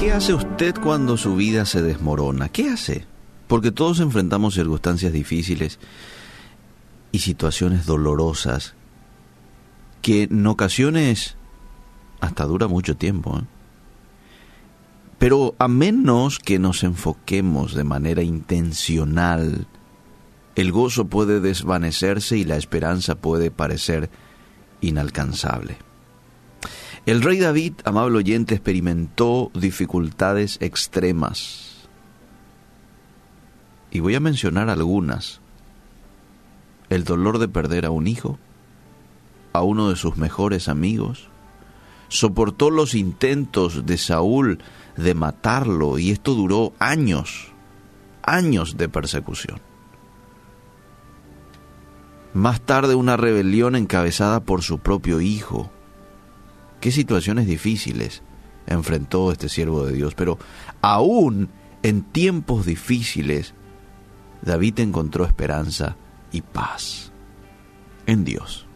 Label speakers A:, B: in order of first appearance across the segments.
A: ¿Qué hace usted cuando su vida se desmorona? ¿Qué hace? Porque todos enfrentamos circunstancias difíciles y situaciones dolorosas que en ocasiones hasta dura mucho tiempo. ¿eh? Pero a menos que nos enfoquemos de manera intencional, el gozo puede desvanecerse y la esperanza puede parecer inalcanzable. El rey David, amable oyente, experimentó dificultades extremas. Y voy a mencionar algunas. El dolor de perder a un hijo, a uno de sus mejores amigos, soportó los intentos de Saúl de matarlo y esto duró años, años de persecución. Más tarde una rebelión encabezada por su propio hijo, qué situaciones difíciles enfrentó este siervo de Dios, pero aún en tiempos difíciles, David encontró esperanza y paz en Dios.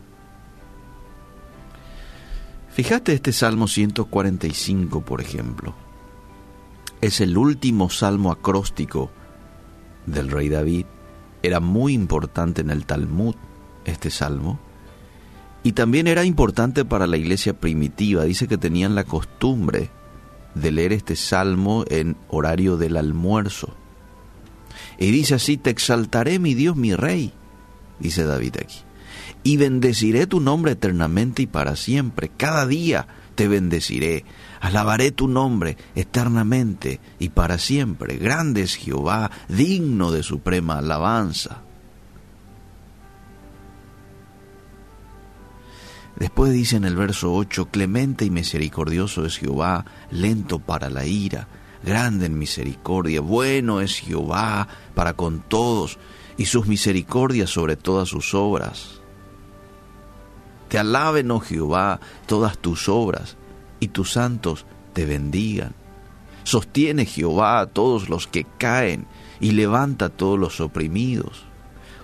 A: Fíjate este Salmo 145, por ejemplo. Es el último salmo acróstico del rey David. Era muy importante en el Talmud este salmo y también era importante para la iglesia primitiva. Dice que tenían la costumbre de leer este salmo en horario del almuerzo. Y dice así, te exaltaré mi Dios, mi rey, dice David aquí. Y bendeciré tu nombre eternamente y para siempre. Cada día te bendeciré. Alabaré tu nombre eternamente y para siempre. Grande es Jehová, digno de suprema alabanza. Después dice en el verso 8, clemente y misericordioso es Jehová, lento para la ira, grande en misericordia, bueno es Jehová para con todos, y sus misericordias sobre todas sus obras. Te alaben, oh Jehová, todas tus obras, y tus santos te bendigan. Sostiene Jehová a todos los que caen, y levanta a todos los oprimidos.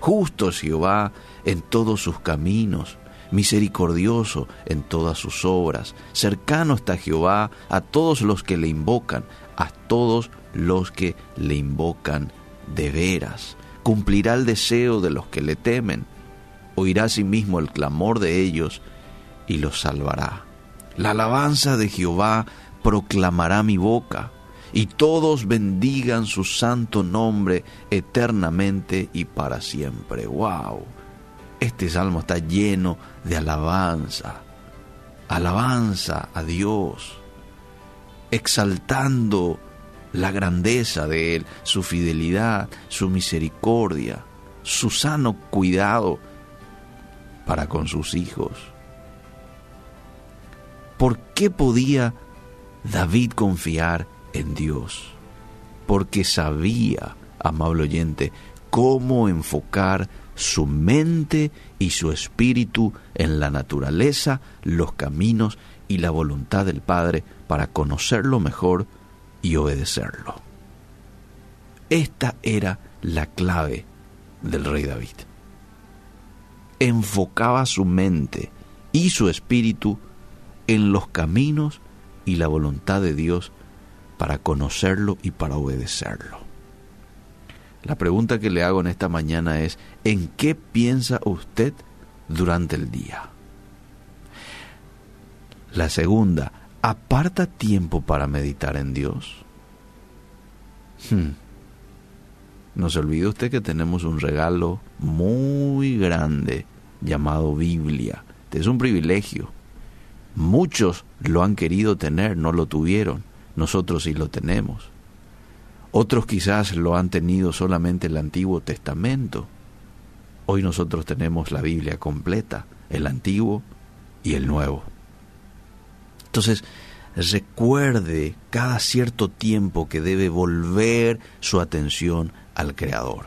A: Justo es Jehová en todos sus caminos misericordioso en todas sus obras. Cercano está Jehová a todos los que le invocan, a todos los que le invocan de veras. Cumplirá el deseo de los que le temen. Oirá asimismo el clamor de ellos y los salvará. La alabanza de Jehová proclamará mi boca, y todos bendigan su santo nombre eternamente y para siempre. ¡Wow! Este salmo está lleno de alabanza, alabanza a Dios, exaltando la grandeza de Él, su fidelidad, su misericordia, su sano cuidado para con sus hijos. ¿Por qué podía David confiar en Dios? Porque sabía, amable oyente, cómo enfocar su mente y su espíritu en la naturaleza, los caminos y la voluntad del Padre para conocerlo mejor y obedecerlo. Esta era la clave del rey David. Enfocaba su mente y su espíritu en los caminos y la voluntad de Dios para conocerlo y para obedecerlo. La pregunta que le hago en esta mañana es, ¿en qué piensa usted durante el día? La segunda, ¿aparta tiempo para meditar en Dios? Hmm. No se olvide usted que tenemos un regalo muy grande llamado Biblia. Es un privilegio. Muchos lo han querido tener, no lo tuvieron. Nosotros sí lo tenemos. Otros quizás lo han tenido solamente el Antiguo Testamento. Hoy nosotros tenemos la Biblia completa, el Antiguo y el Nuevo. Entonces, recuerde cada cierto tiempo que debe volver su atención al Creador.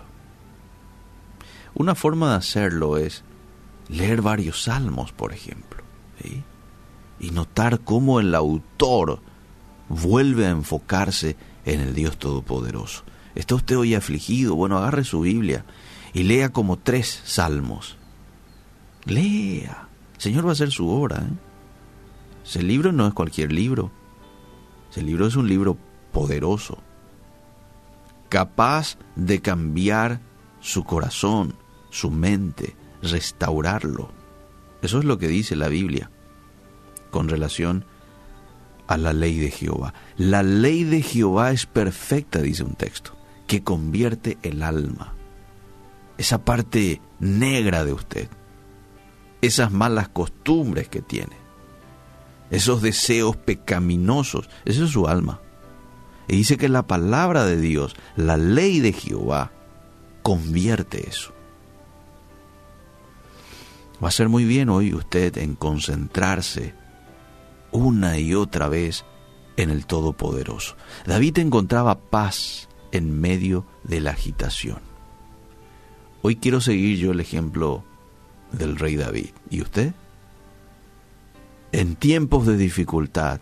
A: Una forma de hacerlo es leer varios salmos, por ejemplo, y notar cómo el autor vuelve a enfocarse en el Dios Todopoderoso. ¿Está usted hoy afligido? Bueno, agarre su Biblia y lea como tres salmos. Lea. El Señor va a hacer su obra. ¿eh? Ese libro no es cualquier libro. Ese libro es un libro poderoso, capaz de cambiar su corazón, su mente, restaurarlo. Eso es lo que dice la Biblia con relación a la ley de Jehová. La ley de Jehová es perfecta, dice un texto, que convierte el alma. Esa parte negra de usted, esas malas costumbres que tiene, esos deseos pecaminosos, eso es su alma. Y dice que la palabra de Dios, la ley de Jehová, convierte eso. Va a ser muy bien hoy usted en concentrarse una y otra vez en el Todopoderoso. David encontraba paz en medio de la agitación. Hoy quiero seguir yo el ejemplo del rey David. ¿Y usted? En tiempos de dificultad,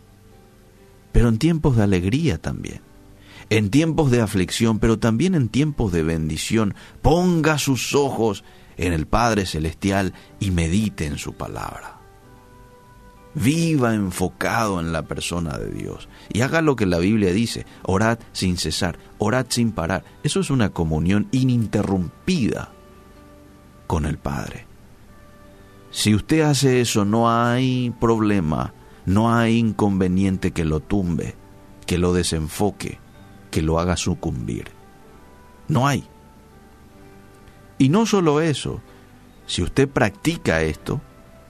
A: pero en tiempos de alegría también. En tiempos de aflicción, pero también en tiempos de bendición, ponga sus ojos en el Padre Celestial y medite en su palabra. Viva enfocado en la persona de Dios y haga lo que la Biblia dice, orad sin cesar, orad sin parar. Eso es una comunión ininterrumpida con el Padre. Si usted hace eso, no hay problema, no hay inconveniente que lo tumbe, que lo desenfoque, que lo haga sucumbir. No hay. Y no solo eso, si usted practica esto,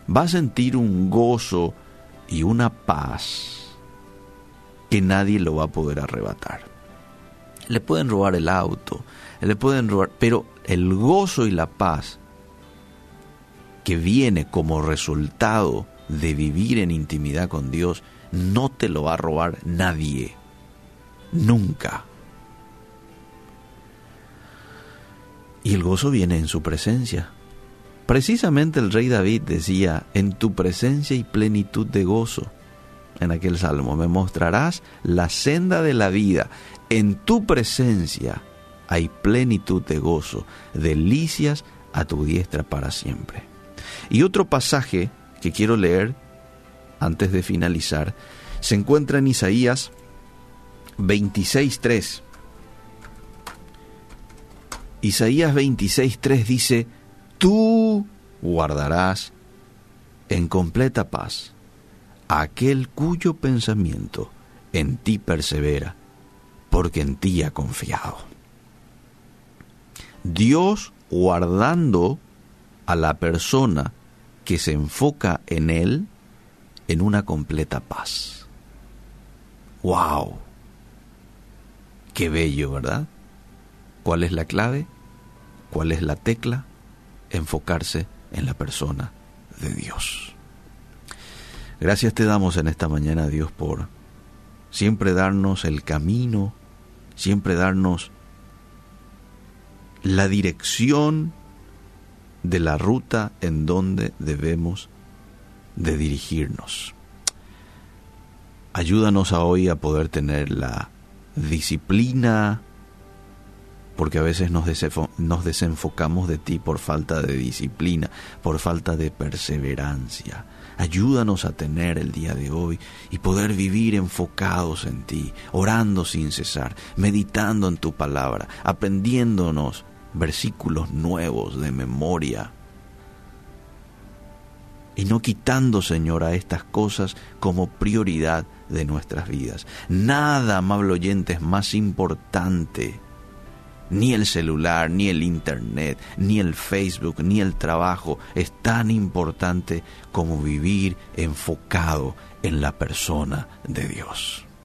A: va a sentir un gozo y una paz que nadie lo va a poder arrebatar. Le pueden robar el auto, le pueden robar, pero el gozo y la paz que viene como resultado de vivir en intimidad con Dios, no te lo va a robar nadie. Nunca. Y el gozo viene en su presencia. Precisamente el rey David decía, en tu presencia y plenitud de gozo, en aquel salmo, me mostrarás la senda de la vida, en tu presencia hay plenitud de gozo, delicias a tu diestra para siempre. Y otro pasaje que quiero leer antes de finalizar se encuentra en Isaías 26.3. Isaías 26.3 dice, tú guardarás en completa paz aquel cuyo pensamiento en ti persevera, porque en ti ha confiado. Dios guardando a la persona que se enfoca en Él en una completa paz. ¡Wow! Qué bello, ¿verdad? ¿Cuál es la clave? ¿Cuál es la tecla? Enfocarse en la persona de Dios. Gracias te damos en esta mañana, Dios, por siempre darnos el camino, siempre darnos la dirección de la ruta en donde debemos de dirigirnos. Ayúdanos a hoy a poder tener la disciplina, porque a veces nos, desenfocamos de ti por falta de disciplina, por falta de perseverancia. Ayúdanos a tener el día de hoy y poder vivir enfocados en ti, orando sin cesar, meditando en tu palabra, aprendiéndonos versículos nuevos de memoria. Y no quitando, Señor, a estas cosas como prioridad de nuestras vidas. Nada, amable oyente, es más importante ni el celular, ni el internet, ni el Facebook, ni el trabajo es tan importante como vivir enfocado en la persona de Dios.